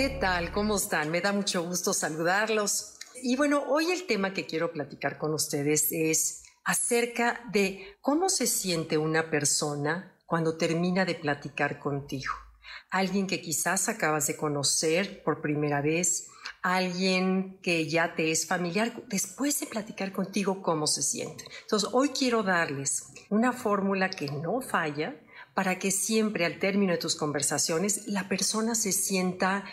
¿Qué tal? ¿Cómo están? Me da mucho gusto saludarlos. Y bueno, hoy el tema que quiero platicar con ustedes es acerca de cómo se siente una persona cuando termina de platicar contigo. Alguien que quizás acabas de conocer por primera vez, alguien que ya te es familiar, después de platicar contigo, cómo se siente. Entonces, hoy quiero darles una fórmula que no falla para que siempre al término de tus conversaciones la persona se sienta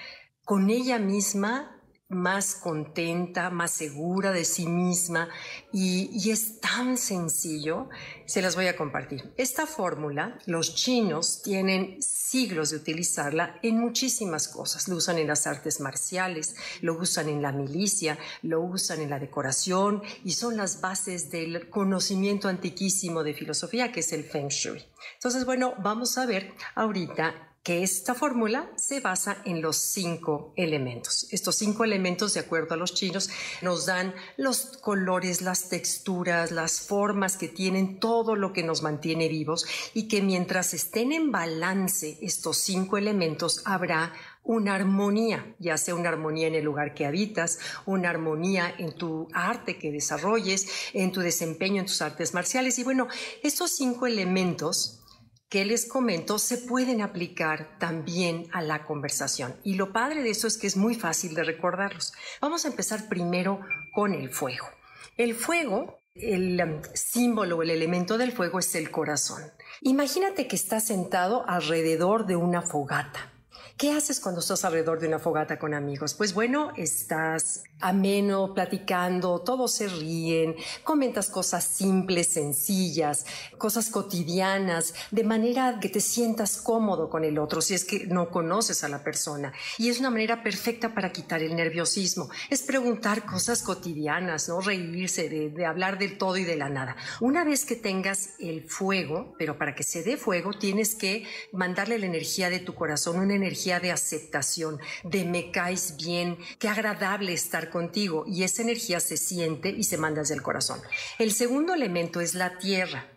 con ella misma más contenta, más segura de sí misma y, es tan sencillo, se las voy a compartir. Esta fórmula, los chinos tienen siglos de utilizarla en muchísimas cosas. Lo usan en las artes marciales, lo usan en la milicia, lo usan en la decoración y son las bases del conocimiento antiquísimo de filosofía que es el Feng Shui. Entonces, bueno, vamos a ver ahorita que esta fórmula se basa en los cinco elementos. Estos cinco elementos, de acuerdo a los chinos, nos dan los colores, las texturas, las formas que tienen, todo lo que nos mantiene vivos y que mientras estén en balance estos cinco elementos habrá una armonía, ya sea una armonía en el lugar que habitas, una armonía en tu arte que desarrolles, en tu desempeño en tus artes marciales. Y bueno, estos cinco elementos que les comento se pueden aplicar también a la conversación. Y lo padre de eso es que es muy fácil de recordarlos. Vamos a empezar primero con el fuego. El fuego, el um, símbolo el elemento del fuego es el corazón. Imagínate que estás sentado alrededor de una fogata. ¿Qué haces cuando estás alrededor de una fogata con amigos? Pues bueno, estás ameno, platicando, todos se ríen, comentas cosas simples, sencillas, cosas cotidianas, de manera que te sientas cómodo con el otro si es que no conoces a la persona. Y es una manera perfecta para quitar el nerviosismo. Es preguntar cosas cotidianas, no reírse, de, de hablar del todo y de la nada. Una vez que tengas el fuego, pero para que se dé fuego tienes que mandarle la energía de tu corazón, una energía de aceptación, de me caes bien, qué agradable estar contigo y esa energía se siente y se manda desde el corazón. El segundo elemento es la tierra.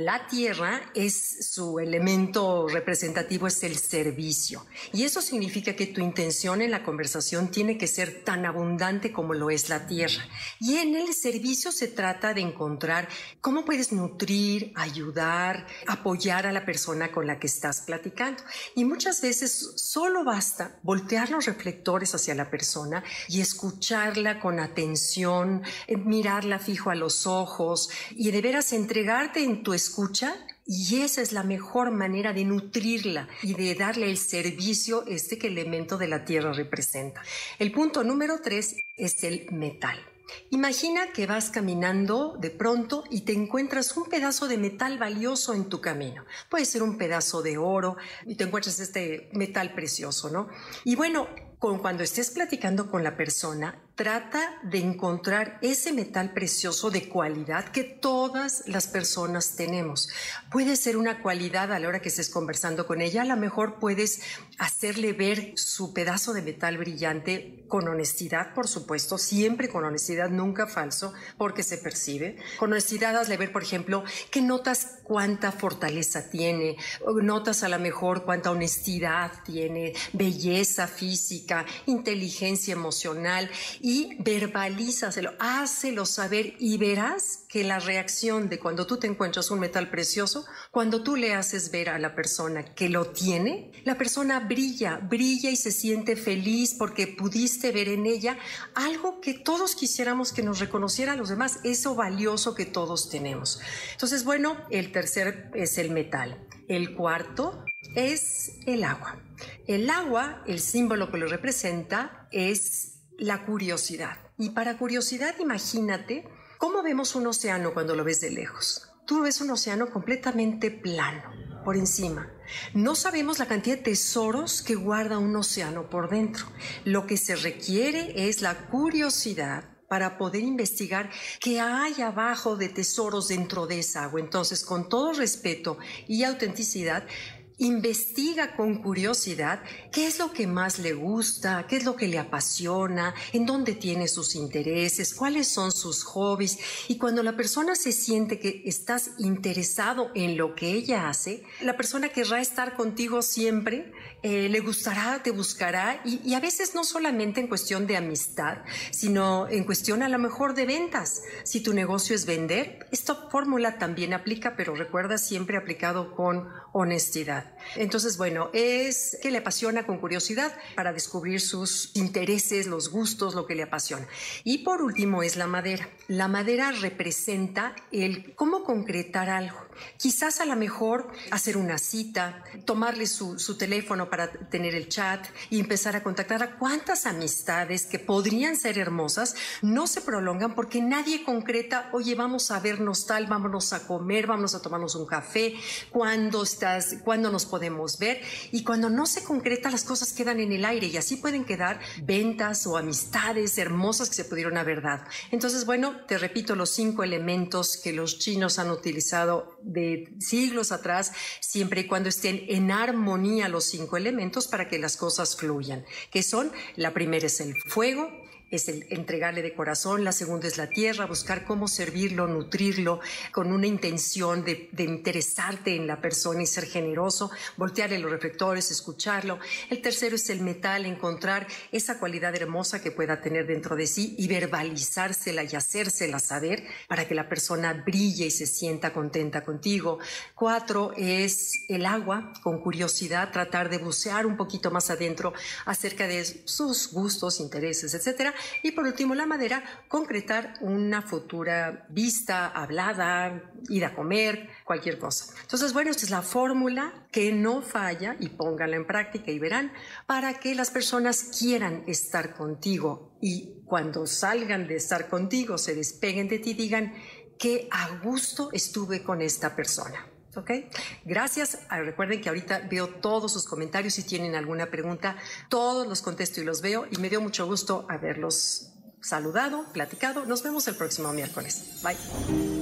La tierra es su elemento representativo, es el servicio. Y eso significa que tu intención en la conversación tiene que ser tan abundante como lo es la tierra. Y en el servicio se trata de encontrar cómo puedes nutrir, ayudar, apoyar a la persona con la que estás platicando. Y muchas veces solo basta voltear los reflectores hacia la persona y escucharla con atención, mirarla fijo a los ojos y de veras entregarte en tu escucha y esa es la mejor manera de nutrirla y de darle el servicio este que elemento de la tierra representa. El punto número tres es el metal. Imagina que vas caminando de pronto y te encuentras un pedazo de metal valioso en tu camino. Puede ser un pedazo de oro y te encuentras este metal precioso, ¿no? Y bueno, cuando estés platicando con la persona, trata de encontrar ese metal precioso de cualidad que todas las personas tenemos. Puede ser una cualidad a la hora que estés conversando con ella, a lo mejor puedes hacerle ver su pedazo de metal brillante con honestidad, por supuesto, siempre con honestidad, nunca falso, porque se percibe. Con honestidad hazle ver, por ejemplo, que notas cuánta fortaleza tiene, notas a lo mejor cuánta honestidad tiene, belleza física, inteligencia emocional verbalízaselo, hácelo saber y verás que la reacción de cuando tú te encuentras un metal precioso, cuando tú le haces ver a la persona que lo tiene, la persona brilla, brilla y se siente feliz porque pudiste ver en ella algo que todos quisiéramos que nos reconociera a los demás, eso valioso que todos tenemos. Entonces, bueno, el tercer es el metal. El cuarto es el agua. El agua, el símbolo que lo representa, es la curiosidad. Y para curiosidad, imagínate cómo vemos un océano cuando lo ves de lejos. Tú ves un océano completamente plano, por encima. No sabemos la cantidad de tesoros que guarda un océano por dentro. Lo que se requiere es la curiosidad para poder investigar qué hay abajo de tesoros dentro de esa agua. Entonces, con todo respeto y autenticidad, investiga con curiosidad qué es lo que más le gusta, qué es lo que le apasiona, en dónde tiene sus intereses, cuáles son sus hobbies. Y cuando la persona se siente que estás interesado en lo que ella hace, la persona querrá estar contigo siempre, eh, le gustará, te buscará y, y a veces no solamente en cuestión de amistad, sino en cuestión a lo mejor de ventas. Si tu negocio es vender, esta fórmula también aplica, pero recuerda siempre aplicado con honestidad. Entonces, bueno, es que le apasiona con curiosidad para descubrir sus intereses, los gustos, lo que le apasiona. Y por último es la madera. La madera representa el cómo concretar algo. Quizás a lo mejor hacer una cita, tomarle su, su teléfono para tener el chat y empezar a contactar a cuántas amistades que podrían ser hermosas no se prolongan porque nadie concreta, oye, vamos a vernos tal, vámonos a comer, vamos a tomarnos un café, cuándo estás, cuándo nos podemos ver y cuando no se concreta las cosas quedan en el aire y así pueden quedar ventas o amistades hermosas que se pudieron haber dado. Entonces, bueno, te repito los cinco elementos que los chinos han utilizado de siglos atrás, siempre y cuando estén en armonía los cinco elementos para que las cosas fluyan, que son, la primera es el fuego, es el entregarle de corazón, la segunda es la tierra, buscar cómo servirlo, nutrirlo con una intención de, interesarte en la persona y ser generoso, voltearle los reflectores, escucharlo. El tercero es el metal, encontrar esa cualidad hermosa que pueda tener dentro de sí y verbalizársela y hacérsela saber para que la persona brille y se sienta contenta contigo. Cuatro es el agua, con curiosidad, tratar de bucear un poquito más adentro acerca de sus gustos, intereses, etcétera y por último, la madera, concretar una futura vista, hablada, ir a comer, cualquier cosa. Entonces, bueno, esta es la fórmula que no falla y póngala en práctica y verán para que las personas quieran estar contigo y cuando salgan de estar contigo, se despeguen de ti, digan que a gusto estuve con esta persona. ¿Ok? Gracias. Ah, recuerden que ahorita veo todos sus comentarios. Si tienen alguna pregunta, todos los contesto y los veo. Y me dio mucho gusto haberlos saludado, platicado. Nos vemos el próximo miércoles. Bye.